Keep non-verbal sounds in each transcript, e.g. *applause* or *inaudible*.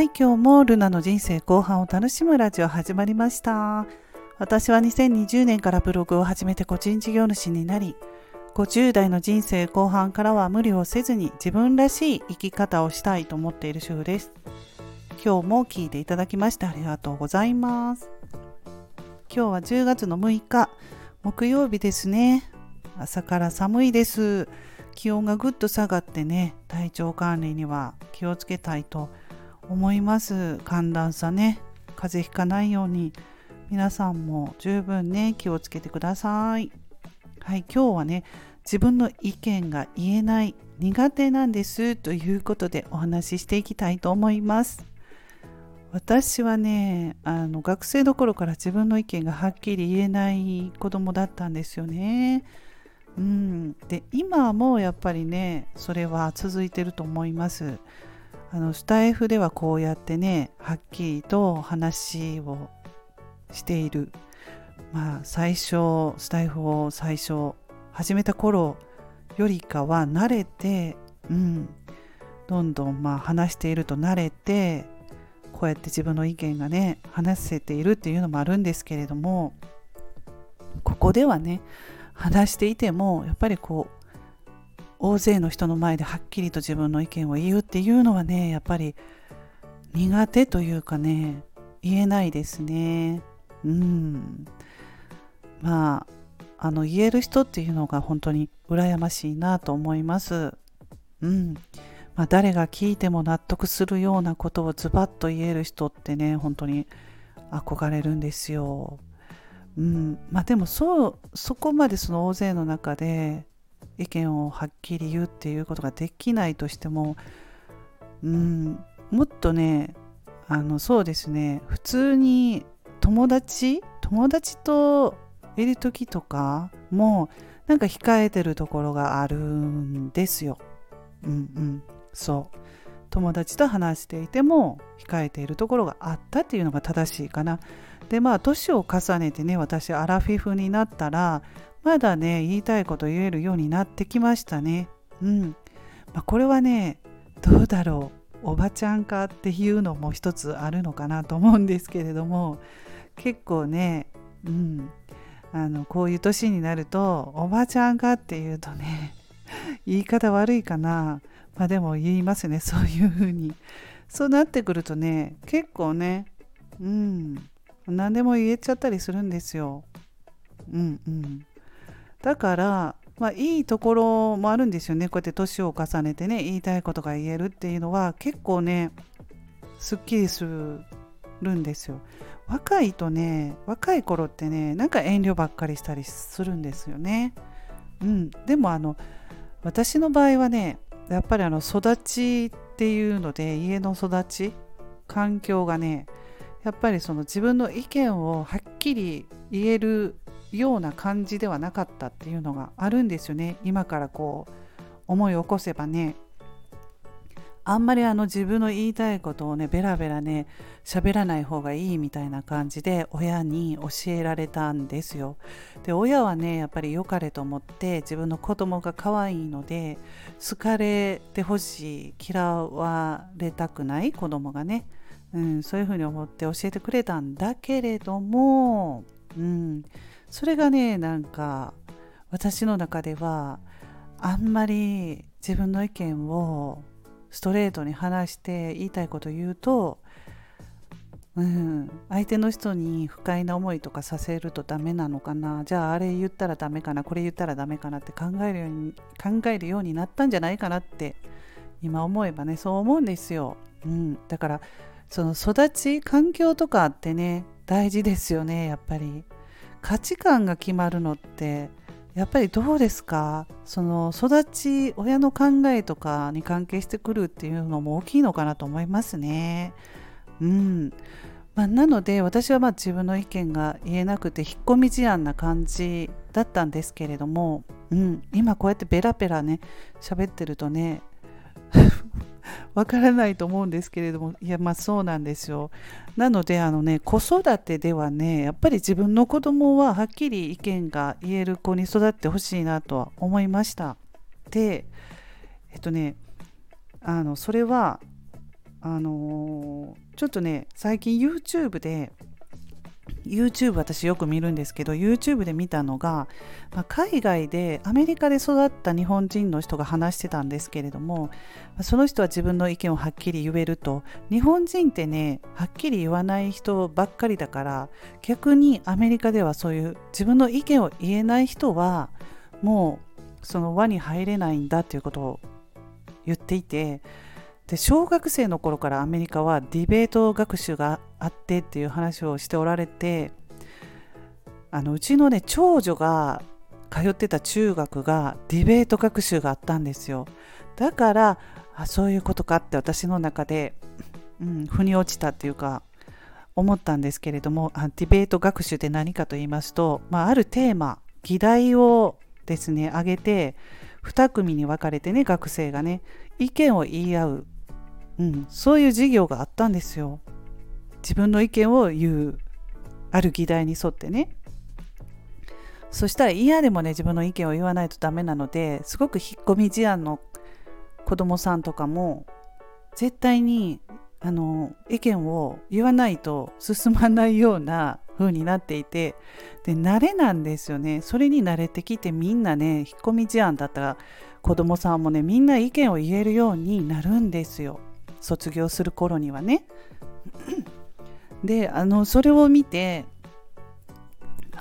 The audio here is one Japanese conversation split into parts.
はい、今日もルナの人生後半を楽しむラジオ始まりました。私は2020年からブログを始めて個人事業主になり、50代の人生後半からは無理をせずに自分らしい生き方をしたいと思っている主婦です。今日も聞いていただきましてありがとうございます。今日は10月の6日、木曜日ですね。朝から寒いです。気温がぐっと下がってね、体調管理には気をつけたいと思います思います。寒暖差ね。風邪ひかないように。皆さんも十分ね気をつけてください。はい今日はね自分の意見が言えない苦手なんですということでお話ししていきたいと思います。私はねあの学生の頃から自分の意見がはっきり言えない子供だったんですよね。うん、で今もやっぱりねそれは続いてると思います。あのスタイフではこうやってねはっきりと話をしている。まあ最初スタイフを最初始めた頃よりかは慣れてうん。どんどんまあ話していると慣れてこうやって自分の意見がね話せているっていうのもあるんですけれどもここではね話していてもやっぱりこう大勢の人の前ではっきりと自分の意見を言うっていうのはねやっぱり苦手というかね言えないですね。うん。まああの言える人っていうのが本当に羨ましいなと思います。うん。まあ、誰が聞いても納得するようなことをズバッと言える人ってね本当に憧れるんですよ。うん、まあでもそうそこまでその大勢の中で意見をはっきり言うっていうことができないとしてもうんもっとねあのそうですね普通に友達友達といる時とかもなんか控えてるところがあるんですよ。うんうんそう友達と話していても控えているところがあったっていうのが正しいかな。でまあ年を重ねてね私アラフィフになったらまだね言いたいこと言えるようになってきましたね。うん。まあ、これはねどうだろう。おばちゃんかっていうのも一つあるのかなと思うんですけれども結構ね、うん、あのこういう年になるとおばちゃんかっていうとね言い方悪いかな。まあでも言いますねそういうふうに。そうなってくるとね結構ねうん。何でも言えちゃったりするんですよ。うんうん。だから、まあ、いいところもあるんですよね。こうやって年を重ねてね言いたいことが言えるっていうのは結構ねすっきりするんですよ。若いとね若い頃ってねなんか遠慮ばっかりしたりするんですよね。うん。でもあの私の場合はねやっぱりあの育ちっていうので家の育ち環境がねやっぱりその自分の意見をはっきり言えるような感じではなかったっていうのがあるんですよね。今からこう思い起こせばね。あんまりあの自分の言いたいことをねベラベラね喋らない方がいいみたいな感じで親に教えられたんですよ。で親はねやっぱり良かれと思って自分の子供が可愛いので好かれてほしい嫌われたくない子供がね、うん、そういうふうに思って教えてくれたんだけれども、うん、それがねなんか私の中ではあんまり自分の意見をストレートに話して言いたいこと言うと、うん、相手の人に不快な思いとかさせるとダメなのかなじゃああれ言ったらダメかなこれ言ったらダメかなって考えるように考えるようになったんじゃないかなって今思えばねそう思うんですよ、うん、だからその育ち環境とかってね大事ですよねやっぱり。価値観が決まるのってやっぱりどうですか？その育ち親の考えとかに関係してくるっていうのも大きいのかなと思いますね。うん。まあ、なので私はまあ自分の意見が言えなくて引っ込み思案な感じだったんですけれども、うん、今こうやってベラベラね喋ってるとね *laughs* わからないと思うんですけれどもいやまあそうなんですよ。なのであのね子育てではねやっぱり自分の子供ははっきり意見が言える子に育ってほしいなとは思いました。でえっとねあのそれはあのー、ちょっとね最近 YouTube で YouTube 私よく見るんですけど YouTube で見たのが、まあ、海外でアメリカで育った日本人の人が話してたんですけれどもその人は自分の意見をはっきり言えると。日本人ってねはっきり言わない人ばっかりだから逆にアメリカではそういう自分の意見を言えない人はもうその輪に入れないんだっていうことを言っていてで小学生の頃からアメリカはディベート学習があってっていう話をしておられてあのうちのね長女が通ってた中学がディベート学習があったんですよ。だからあそういうことかって私の中で、うん、腑に落ちたっていうか思ったんですけれどもあディベート学習って何かと言いますと、まあ、あるテーマ議題をですね挙げて2組に分かれてね学生がね意見を言い合ううん、そういう授業があったんですよ。自分の意見を言うある議題に沿ってね。そしたら嫌でもね自分の意見を言わないとダメなのですごく引っ込み思案の子供さんとかも絶対にあの意見を言わないと進まないような風になっていてで慣れなんですよねそれに慣れてきてみんなね引っ込み思案だったら子供さんもねみんな意見を言えるようになるんですよ卒業する頃にはね。*clears throat* であのそれを見て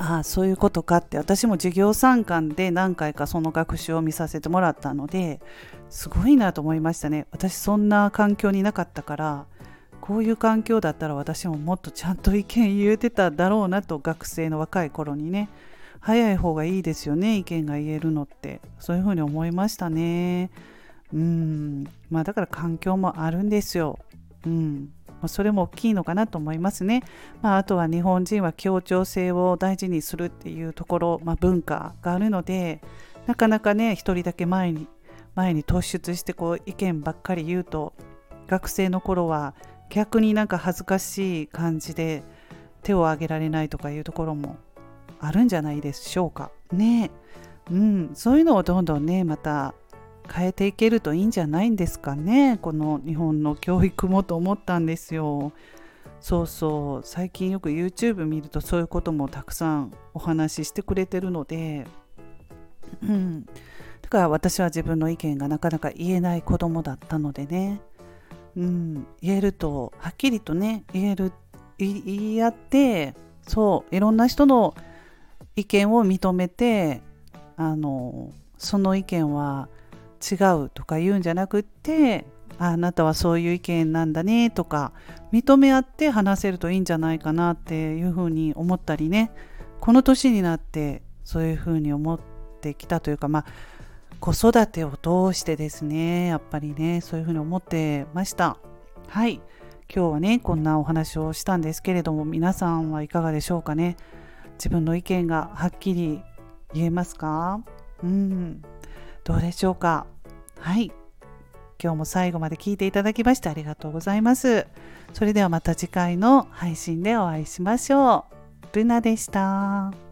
ああそういうことかって私も授業参観で何回かその学習を見させてもらったのですごいなと思いましたね私そんな環境になかったからこういう環境だったら私ももっとちゃんと意見言えてただろうなと学生の若い頃にね早い方がいいですよね意見が言えるのってそういうふうに思いましたね。うんまあだから環境もあるんですよ。うんそれも大きいのかなと思いますね。まあ、あとは日本人は協調性を大事にするっていうところ、まあ、文化があるのでなかなかね一人だけ前に前に突出してこう意見ばっかり言うと学生の頃は逆になんか恥ずかしい感じで手を挙げられないとかいうところもあるんじゃないでしょうか。ねうん、そういうのをどんどんねまた変えていけるといいんじゃないんですかね。この日本の教育もと思ったんですよ。そうそう。最近よく YouTube 見るとそういうこともたくさんお話ししてくれてるので。うん。だから私は自分の意見がなかなか言えない子供だったのでね。うん。言えるとはっきりとね言える言い合ってそういろんな人の意見を認めてあのその意見は違うとか言うんじゃなくってあなたはそういう意見なんだねとか認め合って話せるといいんじゃないかなっていうふうに思ったりね。この年になってそういうふうに思ってきたというかまあ子育てを通してですねやっぱりねそういうふうに思ってました。はい。今日はねこんなお話をしたんですけれども皆さんはいかがでしょうかね。自分の意見がはっきり言えますか？うん。どうでしょうか？はい。今日も最後まで聞いていただきましてありがとうございます。それではまた次回の配信でお会いしましょう。ルナでした。